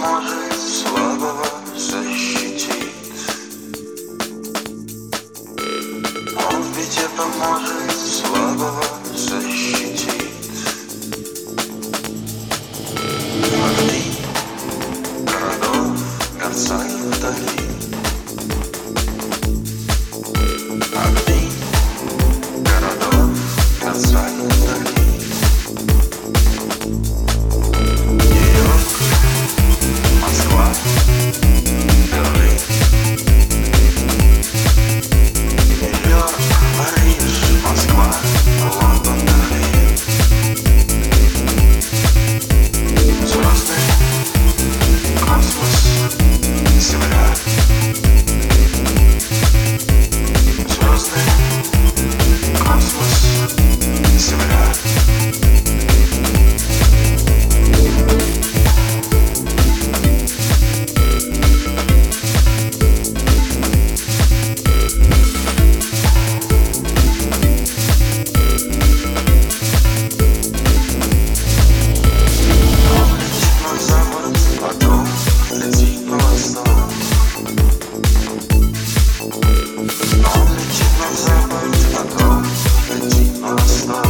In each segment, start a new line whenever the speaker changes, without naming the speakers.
поможет, слабого защитит Он в беде поможет, слабого seconds ago, and deep my soul.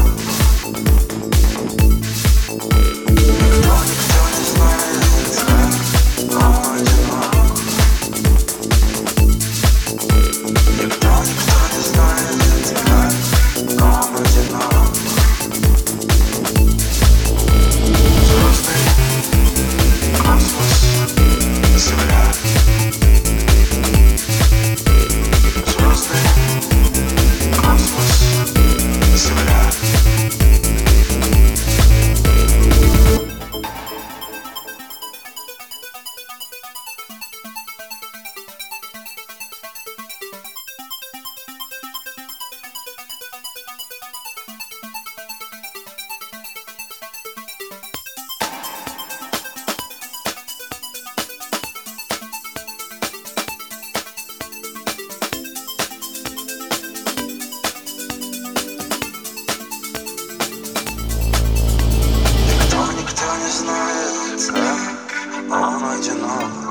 Одинок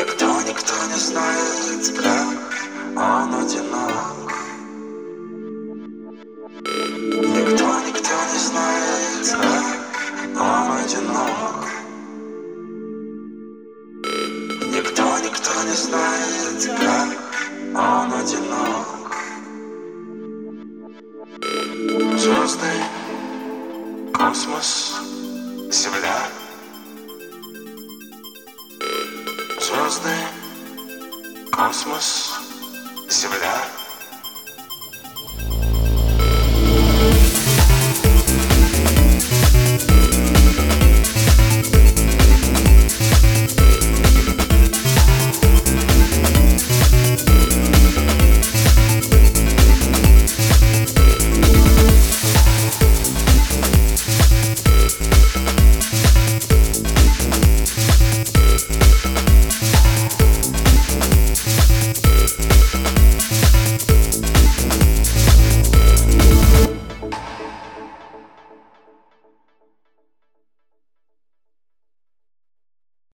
Никто, никто не знает, как он одинок. Никто, никто не знает, как он одинок. Никто, никто не знает, как он одинок. Звезды, космос, Земля. Звезды, космос, Земля